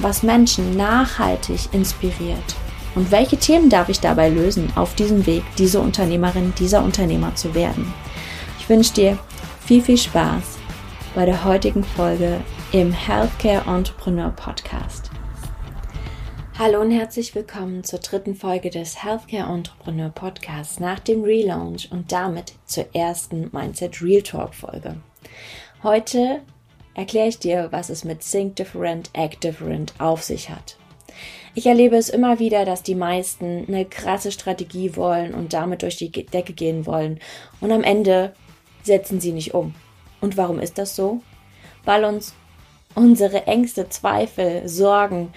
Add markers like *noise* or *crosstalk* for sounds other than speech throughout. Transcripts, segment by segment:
was Menschen nachhaltig inspiriert? Und welche Themen darf ich dabei lösen, auf diesem Weg diese Unternehmerin, dieser Unternehmer zu werden? Ich wünsche dir viel, viel Spaß bei der heutigen Folge im Healthcare Entrepreneur Podcast. Hallo und herzlich willkommen zur dritten Folge des Healthcare Entrepreneur Podcasts nach dem Relaunch und damit zur ersten Mindset Real Talk Folge. Heute erkläre ich dir, was es mit Think Different, Act Different auf sich hat. Ich erlebe es immer wieder, dass die meisten eine krasse Strategie wollen und damit durch die Decke gehen wollen und am Ende setzen sie nicht um. Und warum ist das so? Weil uns unsere Ängste, Zweifel, Sorgen,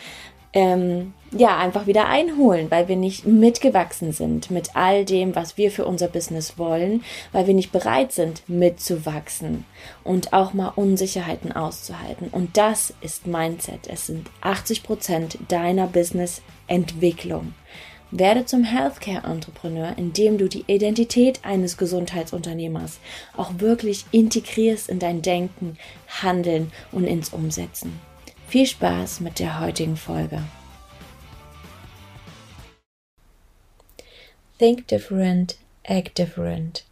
ähm, ja, einfach wieder einholen, weil wir nicht mitgewachsen sind mit all dem, was wir für unser Business wollen, weil wir nicht bereit sind, mitzuwachsen und auch mal Unsicherheiten auszuhalten. Und das ist Mindset. Es sind 80 Prozent deiner Business-Entwicklung. Werde zum Healthcare-Entrepreneur, indem du die Identität eines Gesundheitsunternehmers auch wirklich integrierst in dein Denken, Handeln und ins Umsetzen. Viel Spaß mit der heutigen Folge. Think different, act different.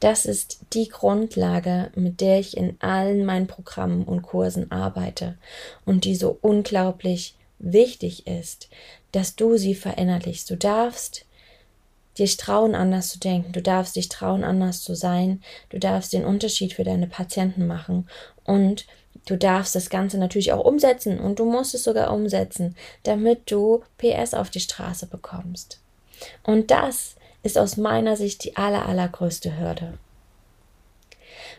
Das ist die Grundlage, mit der ich in allen meinen Programmen und Kursen arbeite und die so unglaublich wichtig ist, dass du sie verinnerlichst. Du darfst dich trauen, anders zu denken. Du darfst dich trauen, anders zu sein. Du darfst den Unterschied für deine Patienten machen. Und du darfst das Ganze natürlich auch umsetzen. Und du musst es sogar umsetzen, damit du PS auf die Straße bekommst. Und das ist aus meiner Sicht die aller, allergrößte Hürde.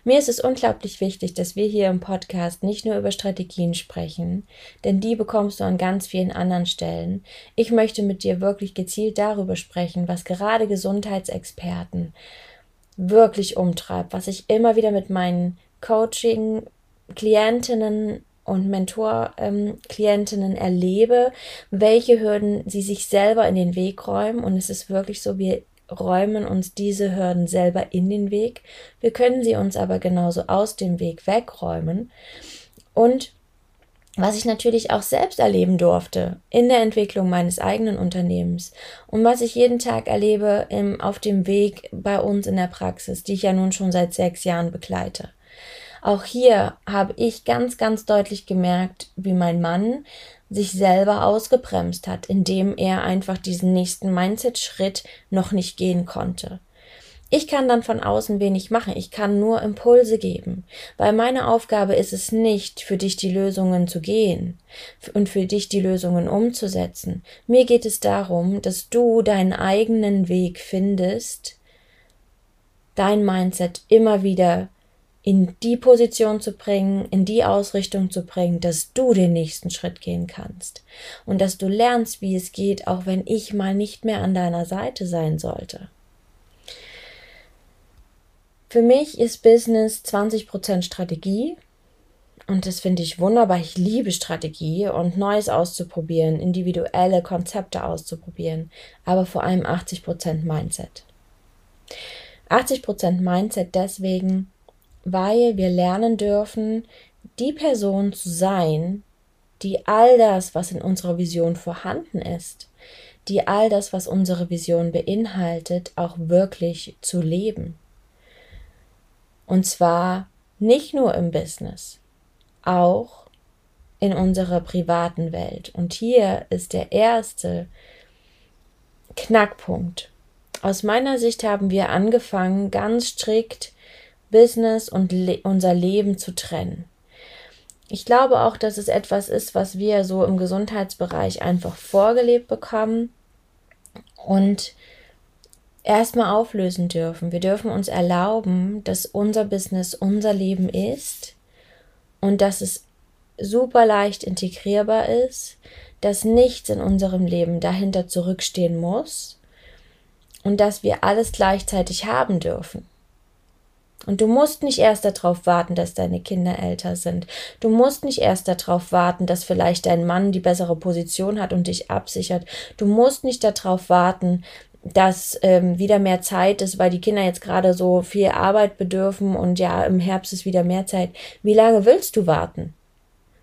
Mir ist es unglaublich wichtig, dass wir hier im Podcast nicht nur über Strategien sprechen, denn die bekommst du an ganz vielen anderen Stellen. Ich möchte mit dir wirklich gezielt darüber sprechen, was gerade Gesundheitsexperten wirklich umtreibt, was ich immer wieder mit meinen Coaching Klientinnen und Mentor-Klientinnen ähm, erlebe, welche Hürden sie sich selber in den Weg räumen. Und es ist wirklich so, wir räumen uns diese Hürden selber in den Weg. Wir können sie uns aber genauso aus dem Weg wegräumen. Und was ich natürlich auch selbst erleben durfte in der Entwicklung meines eigenen Unternehmens und was ich jeden Tag erlebe im, auf dem Weg bei uns in der Praxis, die ich ja nun schon seit sechs Jahren begleite. Auch hier habe ich ganz, ganz deutlich gemerkt, wie mein Mann sich selber ausgebremst hat, indem er einfach diesen nächsten Mindset-Schritt noch nicht gehen konnte. Ich kann dann von außen wenig machen. Ich kann nur Impulse geben, weil meine Aufgabe ist es nicht, für dich die Lösungen zu gehen und für dich die Lösungen umzusetzen. Mir geht es darum, dass du deinen eigenen Weg findest, dein Mindset immer wieder in die Position zu bringen, in die Ausrichtung zu bringen, dass du den nächsten Schritt gehen kannst und dass du lernst, wie es geht, auch wenn ich mal nicht mehr an deiner Seite sein sollte. Für mich ist Business 20% Strategie und das finde ich wunderbar. Ich liebe Strategie und Neues auszuprobieren, individuelle Konzepte auszuprobieren, aber vor allem 80% Mindset. 80% Mindset deswegen, weil wir lernen dürfen, die Person zu sein, die all das, was in unserer Vision vorhanden ist, die all das, was unsere Vision beinhaltet, auch wirklich zu leben. Und zwar nicht nur im Business, auch in unserer privaten Welt. Und hier ist der erste Knackpunkt. Aus meiner Sicht haben wir angefangen, ganz strikt Business und le unser Leben zu trennen. Ich glaube auch, dass es etwas ist, was wir so im Gesundheitsbereich einfach vorgelebt bekommen und erstmal auflösen dürfen. Wir dürfen uns erlauben, dass unser Business unser Leben ist und dass es super leicht integrierbar ist, dass nichts in unserem Leben dahinter zurückstehen muss und dass wir alles gleichzeitig haben dürfen. Und du musst nicht erst darauf warten, dass deine Kinder älter sind. Du musst nicht erst darauf warten, dass vielleicht dein Mann die bessere Position hat und dich absichert. Du musst nicht darauf warten, dass ähm, wieder mehr Zeit ist, weil die Kinder jetzt gerade so viel Arbeit bedürfen und ja, im Herbst ist wieder mehr Zeit. Wie lange willst du warten?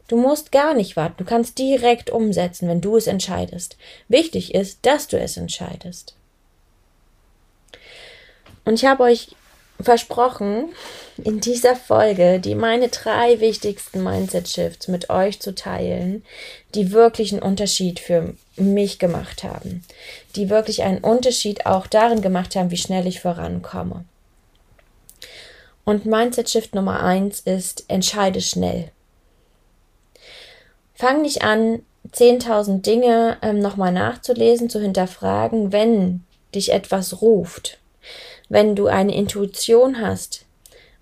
Du musst gar nicht warten. Du kannst direkt umsetzen, wenn du es entscheidest. Wichtig ist, dass du es entscheidest. Und ich habe euch versprochen, in dieser Folge die meine drei wichtigsten Mindset-Shifts mit euch zu teilen, die wirklich einen Unterschied für mich gemacht haben, die wirklich einen Unterschied auch darin gemacht haben, wie schnell ich vorankomme. Und Mindset-Shift Nummer eins ist, entscheide schnell. Fang nicht an, 10.000 Dinge ähm, nochmal nachzulesen, zu hinterfragen, wenn dich etwas ruft wenn du eine Intuition hast,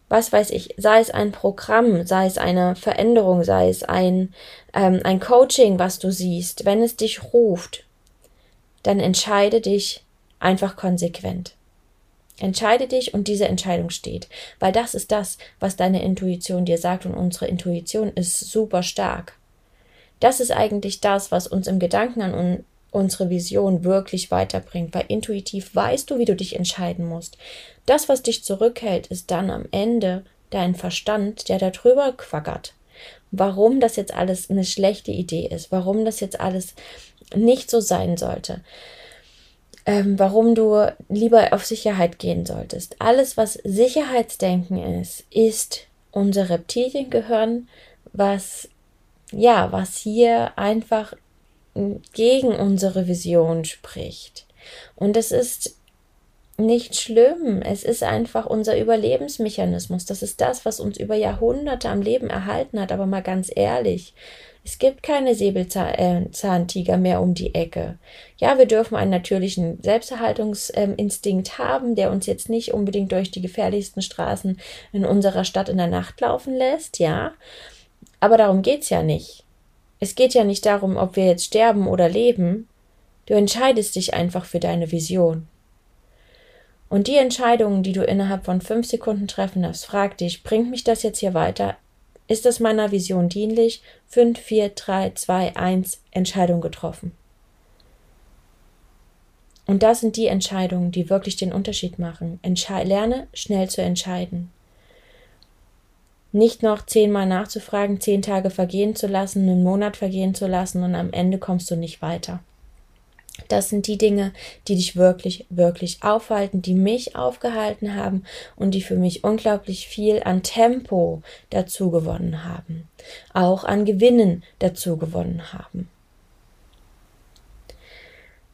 was weiß ich, sei es ein Programm, sei es eine Veränderung, sei es ein, ähm, ein Coaching, was du siehst, wenn es dich ruft, dann entscheide dich einfach konsequent. Entscheide dich und diese Entscheidung steht, weil das ist das, was deine Intuition dir sagt und unsere Intuition ist super stark. Das ist eigentlich das, was uns im Gedanken an unsere Vision wirklich weiterbringt, weil intuitiv weißt du, wie du dich entscheiden musst. Das, was dich zurückhält, ist dann am Ende dein Verstand, der darüber quackert. Warum das jetzt alles eine schlechte Idee ist, warum das jetzt alles nicht so sein sollte, ähm, warum du lieber auf Sicherheit gehen solltest. Alles, was Sicherheitsdenken ist, ist unser Reptiliengehirn, was ja, was hier einfach gegen unsere Vision spricht. Und es ist nicht schlimm. Es ist einfach unser Überlebensmechanismus. Das ist das, was uns über Jahrhunderte am Leben erhalten hat. Aber mal ganz ehrlich, es gibt keine Säbelzahntiger mehr um die Ecke. Ja, wir dürfen einen natürlichen Selbsterhaltungsinstinkt haben, der uns jetzt nicht unbedingt durch die gefährlichsten Straßen in unserer Stadt in der Nacht laufen lässt, ja. Aber darum geht's ja nicht. Es geht ja nicht darum, ob wir jetzt sterben oder leben. Du entscheidest dich einfach für deine Vision. Und die Entscheidungen, die du innerhalb von fünf Sekunden treffen darfst, frag dich, bringt mich das jetzt hier weiter? Ist das meiner Vision dienlich? Fünf, vier, drei, zwei, eins, Entscheidung getroffen. Und das sind die Entscheidungen, die wirklich den Unterschied machen. Entsche lerne schnell zu entscheiden nicht noch zehnmal nachzufragen, zehn Tage vergehen zu lassen, einen Monat vergehen zu lassen und am Ende kommst du nicht weiter. Das sind die Dinge, die dich wirklich, wirklich aufhalten, die mich aufgehalten haben und die für mich unglaublich viel an Tempo dazu gewonnen haben, auch an Gewinnen dazu gewonnen haben.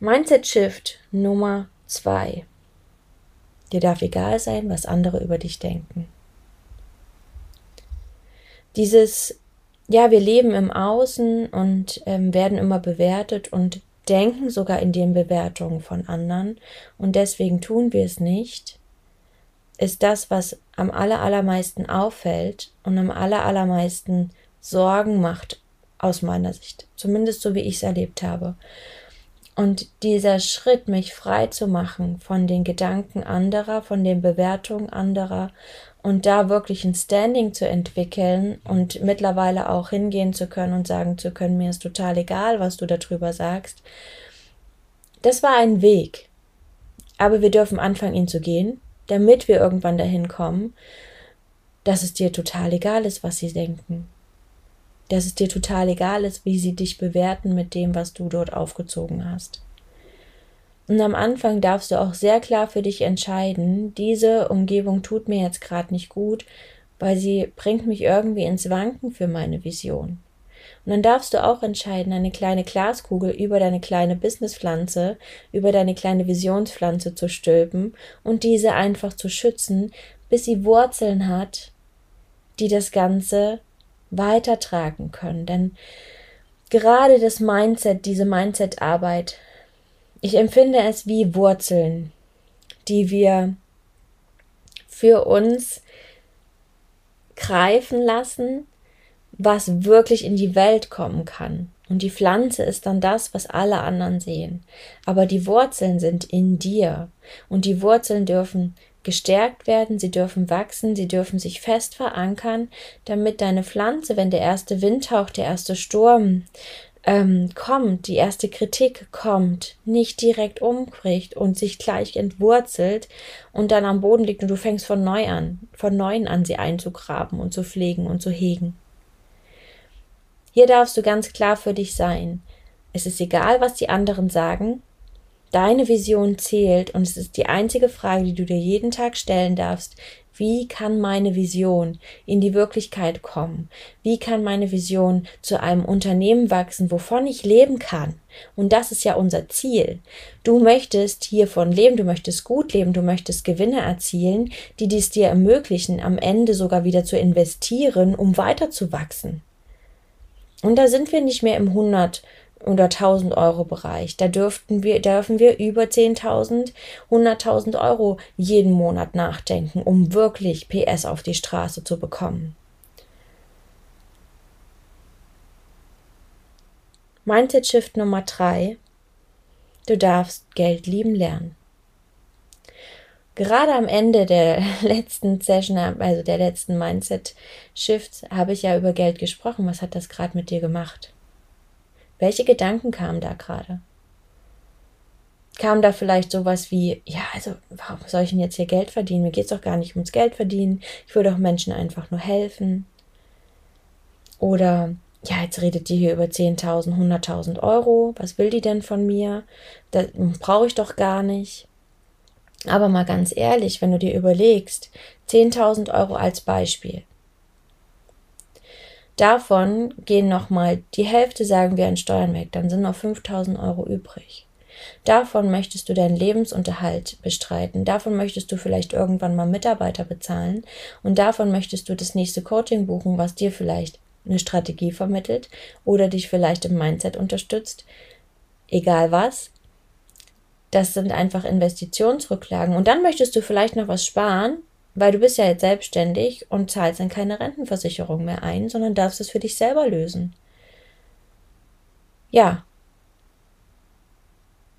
Mindset Shift Nummer zwei. Dir darf egal sein, was andere über dich denken dieses, ja, wir leben im Außen und ähm, werden immer bewertet und denken sogar in den Bewertungen von anderen und deswegen tun wir es nicht, ist das, was am allermeisten auffällt und am allermeisten Sorgen macht aus meiner Sicht, zumindest so wie ich es erlebt habe. Und dieser Schritt, mich frei zu machen von den Gedanken anderer, von den Bewertungen anderer und da wirklich ein Standing zu entwickeln und mittlerweile auch hingehen zu können und sagen zu können, mir ist total egal, was du darüber sagst. Das war ein Weg. Aber wir dürfen anfangen, ihn zu gehen, damit wir irgendwann dahin kommen, dass es dir total egal ist, was sie denken. Dass es dir total egal ist, wie sie dich bewerten mit dem, was du dort aufgezogen hast. Und am Anfang darfst du auch sehr klar für dich entscheiden, diese Umgebung tut mir jetzt gerade nicht gut, weil sie bringt mich irgendwie ins Wanken für meine Vision. Und dann darfst du auch entscheiden, eine kleine Glaskugel über deine kleine Businesspflanze, über deine kleine Visionspflanze zu stülpen und diese einfach zu schützen, bis sie Wurzeln hat, die das Ganze weitertragen können. Denn gerade das Mindset, diese Mindset-Arbeit, ich empfinde es wie Wurzeln, die wir für uns greifen lassen, was wirklich in die Welt kommen kann. Und die Pflanze ist dann das, was alle anderen sehen. Aber die Wurzeln sind in dir. Und die Wurzeln dürfen gestärkt werden, sie dürfen wachsen, sie dürfen sich fest verankern, damit deine Pflanze, wenn der erste Windhauch, der erste Sturm ähm, kommt, die erste Kritik kommt, nicht direkt umbricht und sich gleich entwurzelt und dann am Boden liegt und du fängst von neu an, von neuem an sie einzugraben und zu pflegen und zu hegen. Hier darfst du ganz klar für dich sein. Es ist egal, was die anderen sagen, Deine Vision zählt und es ist die einzige Frage, die du dir jeden Tag stellen darfst. Wie kann meine Vision in die Wirklichkeit kommen? Wie kann meine Vision zu einem Unternehmen wachsen, wovon ich leben kann? Und das ist ja unser Ziel. Du möchtest hiervon leben, du möchtest gut leben, du möchtest Gewinne erzielen, die dies dir ermöglichen, am Ende sogar wieder zu investieren, um weiter zu wachsen. Und da sind wir nicht mehr im 100 oder 1000 Euro Bereich. Da dürften wir, dürfen wir über 10.000, 100.000 Euro jeden Monat nachdenken, um wirklich PS auf die Straße zu bekommen. Mindset Shift Nummer drei: Du darfst Geld lieben lernen. Gerade am Ende der *laughs* letzten Session, also der letzten Mindset Shifts, habe ich ja über Geld gesprochen. Was hat das gerade mit dir gemacht? Welche Gedanken kamen da gerade? Kam da vielleicht sowas wie, ja, also warum soll ich denn jetzt hier Geld verdienen? Mir geht es doch gar nicht ums Geld verdienen. Ich will doch Menschen einfach nur helfen. Oder, ja, jetzt redet die hier über 10.000, 100.000 Euro. Was will die denn von mir? Das brauche ich doch gar nicht. Aber mal ganz ehrlich, wenn du dir überlegst, 10.000 Euro als Beispiel. Davon gehen nochmal die Hälfte, sagen wir, an Steuern weg. Dann sind noch 5000 Euro übrig. Davon möchtest du deinen Lebensunterhalt bestreiten. Davon möchtest du vielleicht irgendwann mal Mitarbeiter bezahlen. Und davon möchtest du das nächste Coaching buchen, was dir vielleicht eine Strategie vermittelt oder dich vielleicht im Mindset unterstützt. Egal was. Das sind einfach Investitionsrücklagen. Und dann möchtest du vielleicht noch was sparen, weil du bist ja jetzt selbstständig und zahlst dann keine Rentenversicherung mehr ein, sondern darfst es für dich selber lösen. Ja.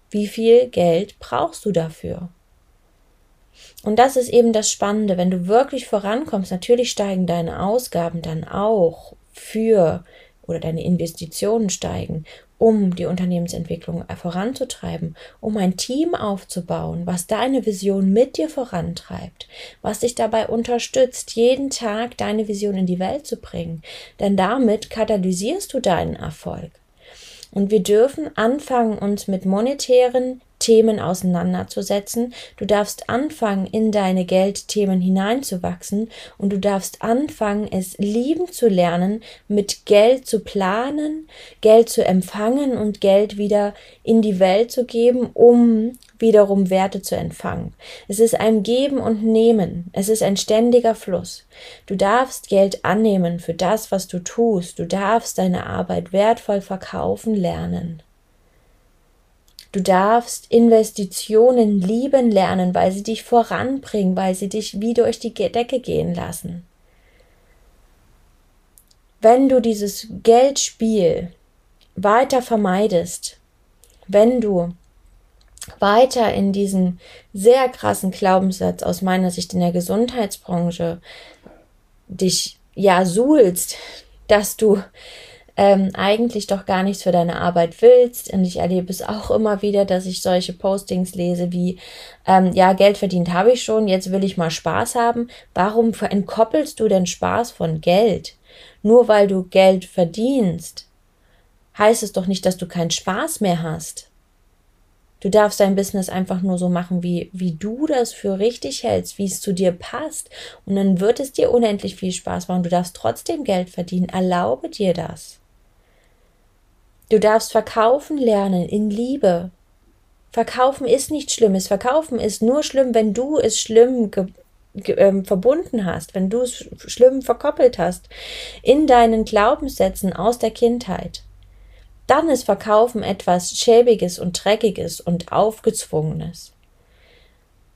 Wie viel Geld brauchst du dafür? Und das ist eben das Spannende, wenn du wirklich vorankommst, natürlich steigen deine Ausgaben dann auch für oder deine Investitionen steigen, um die Unternehmensentwicklung voranzutreiben, um ein Team aufzubauen, was deine Vision mit dir vorantreibt, was dich dabei unterstützt, jeden Tag deine Vision in die Welt zu bringen. Denn damit katalysierst du deinen Erfolg. Und wir dürfen anfangen, uns mit monetären Themen auseinanderzusetzen. Du darfst anfangen, in deine Geldthemen hineinzuwachsen und du darfst anfangen, es lieben zu lernen, mit Geld zu planen, Geld zu empfangen und Geld wieder in die Welt zu geben, um wiederum Werte zu empfangen. Es ist ein Geben und Nehmen. Es ist ein ständiger Fluss. Du darfst Geld annehmen für das, was du tust. Du darfst deine Arbeit wertvoll verkaufen lernen. Du darfst Investitionen lieben lernen, weil sie dich voranbringen, weil sie dich wie durch die Decke gehen lassen. Wenn du dieses Geldspiel weiter vermeidest, wenn du weiter in diesen sehr krassen Glaubenssatz aus meiner Sicht in der Gesundheitsbranche dich ja suhlst, dass du ähm, eigentlich doch gar nichts für deine Arbeit willst. Und ich erlebe es auch immer wieder, dass ich solche Postings lese wie, ähm, ja, Geld verdient habe ich schon, jetzt will ich mal Spaß haben. Warum entkoppelst du denn Spaß von Geld? Nur weil du Geld verdienst, heißt es doch nicht, dass du keinen Spaß mehr hast. Du darfst dein Business einfach nur so machen, wie, wie du das für richtig hältst, wie es zu dir passt. Und dann wird es dir unendlich viel Spaß machen. Du darfst trotzdem Geld verdienen. Erlaube dir das. Du darfst verkaufen lernen in Liebe. Verkaufen ist nichts Schlimmes. Verkaufen ist nur schlimm, wenn du es schlimm ähm, verbunden hast, wenn du es schlimm verkoppelt hast in deinen Glaubenssätzen aus der Kindheit. Dann ist Verkaufen etwas Schäbiges und Dreckiges und Aufgezwungenes.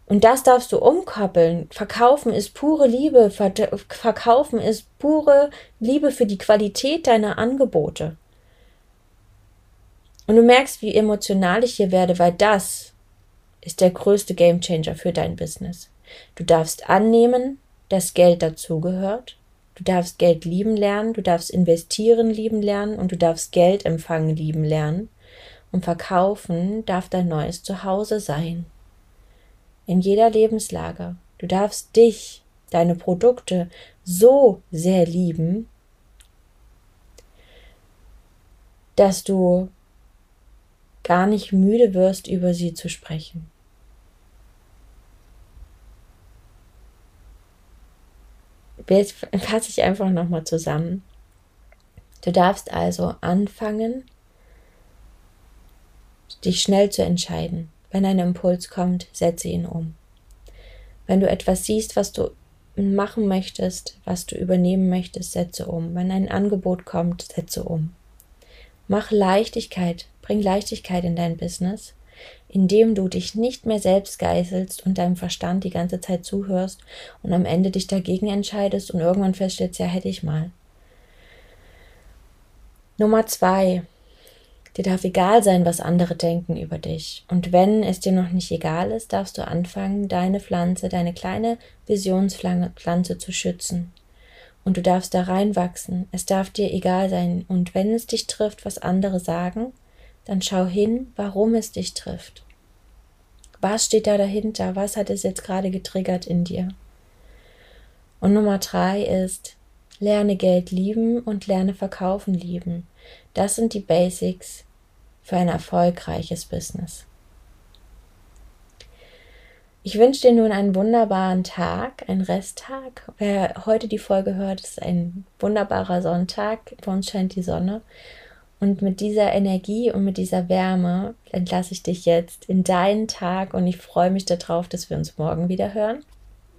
Und das darfst du umkoppeln. Verkaufen ist pure Liebe. Verkaufen ist pure Liebe für die Qualität deiner Angebote. Und du merkst, wie emotional ich hier werde, weil das ist der größte Gamechanger für dein Business. Du darfst annehmen, dass Geld dazugehört. Du darfst Geld lieben lernen, du darfst investieren lieben lernen und du darfst Geld empfangen lieben lernen. Und verkaufen darf dein neues Zuhause sein. In jeder Lebenslage. Du darfst dich, deine Produkte so sehr lieben, dass du gar nicht müde wirst, über sie zu sprechen. Jetzt fasse ich einfach nochmal zusammen. Du darfst also anfangen, dich schnell zu entscheiden. Wenn ein Impuls kommt, setze ihn um. Wenn du etwas siehst, was du machen möchtest, was du übernehmen möchtest, setze um. Wenn ein Angebot kommt, setze um. Mach Leichtigkeit, bring Leichtigkeit in dein Business, indem du dich nicht mehr selbst geißelst und deinem Verstand die ganze Zeit zuhörst und am Ende dich dagegen entscheidest und irgendwann feststellst, ja, hätte ich mal. Nummer zwei. Dir darf egal sein, was andere denken über dich. Und wenn es dir noch nicht egal ist, darfst du anfangen, deine Pflanze, deine kleine Visionspflanze zu schützen und du darfst da reinwachsen. Es darf dir egal sein. Und wenn es dich trifft, was andere sagen, dann schau hin, warum es dich trifft. Was steht da dahinter? Was hat es jetzt gerade getriggert in dir? Und Nummer drei ist, lerne Geld lieben und lerne verkaufen lieben. Das sind die Basics für ein erfolgreiches Business. Ich wünsche dir nun einen wunderbaren Tag, einen Resttag. Wer heute die Folge hört, ist ein wunderbarer Sonntag. Bei uns scheint die Sonne. Und mit dieser Energie und mit dieser Wärme entlasse ich dich jetzt in deinen Tag und ich freue mich darauf, dass wir uns morgen wieder hören.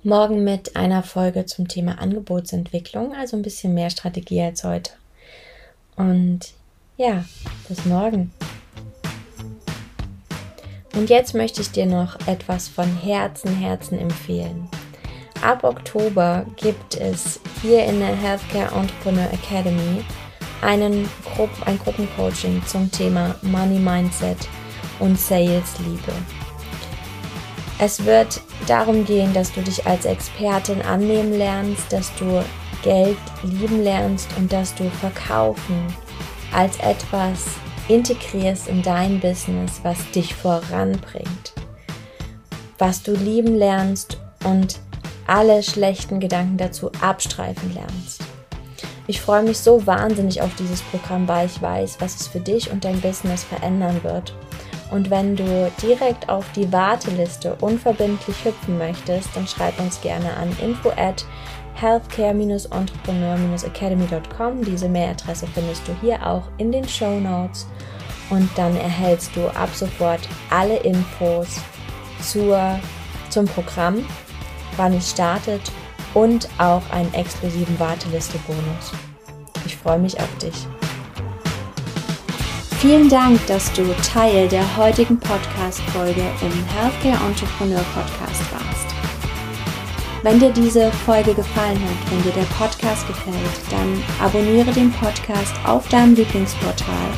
Morgen mit einer Folge zum Thema Angebotsentwicklung, also ein bisschen mehr Strategie als heute. Und ja, bis morgen. Und jetzt möchte ich dir noch etwas von Herzen, Herzen empfehlen. Ab Oktober gibt es hier in der Healthcare Entrepreneur Academy einen Gru ein Gruppencoaching zum Thema Money Mindset und Sales Liebe. Es wird darum gehen, dass du dich als Expertin annehmen lernst, dass du Geld lieben lernst und dass du verkaufen als etwas integrierst in dein Business, was dich voranbringt, was du lieben lernst und alle schlechten Gedanken dazu abstreifen lernst. Ich freue mich so wahnsinnig auf dieses Programm, weil ich weiß, was es für dich und dein Business verändern wird. Und wenn du direkt auf die Warteliste unverbindlich hüpfen möchtest, dann schreib uns gerne an info at healthcare-entrepreneur-academy.com. Diese Mailadresse findest du hier auch in den Show Notes und dann erhältst du ab sofort alle Infos zur, zum Programm, wann es startet und auch einen exklusiven Warteliste-Bonus. Ich freue mich auf dich. Vielen Dank, dass du Teil der heutigen Podcast-Folge im Healthcare Entrepreneur Podcast warst. Wenn dir diese Folge gefallen hat, wenn dir der Podcast gefällt, dann abonniere den Podcast auf deinem Lieblingsportal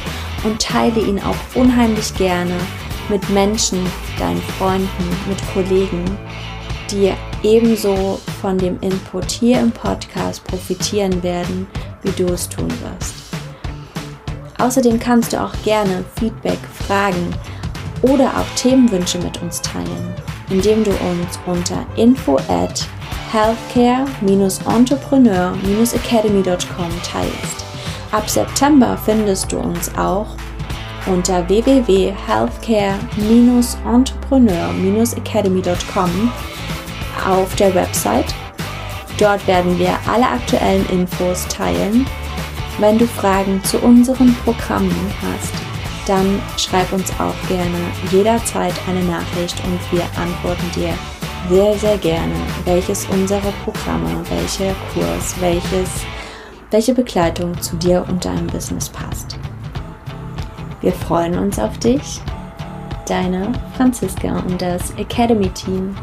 und teile ihn auch unheimlich gerne mit Menschen, deinen Freunden, mit Kollegen, die ebenso von dem Input hier im Podcast profitieren werden, wie du es tun wirst. Außerdem kannst du auch gerne Feedback, Fragen oder auch Themenwünsche mit uns teilen, indem du uns unter info at healthcare-entrepreneur-academy.com teilst. Ab September findest du uns auch unter www.healthcare-entrepreneur-academy.com auf der Website. Dort werden wir alle aktuellen Infos teilen Wenn du Fragen zu unseren Programmen hast, dann schreib uns auch gerne jederzeit eine Nachricht und wir antworten dir sehr, sehr gerne, welches unserer Programme, welcher Kurs, welches, welche Begleitung zu dir und deinem Business passt. Wir freuen uns auf dich, deine Franziska und das Academy Team.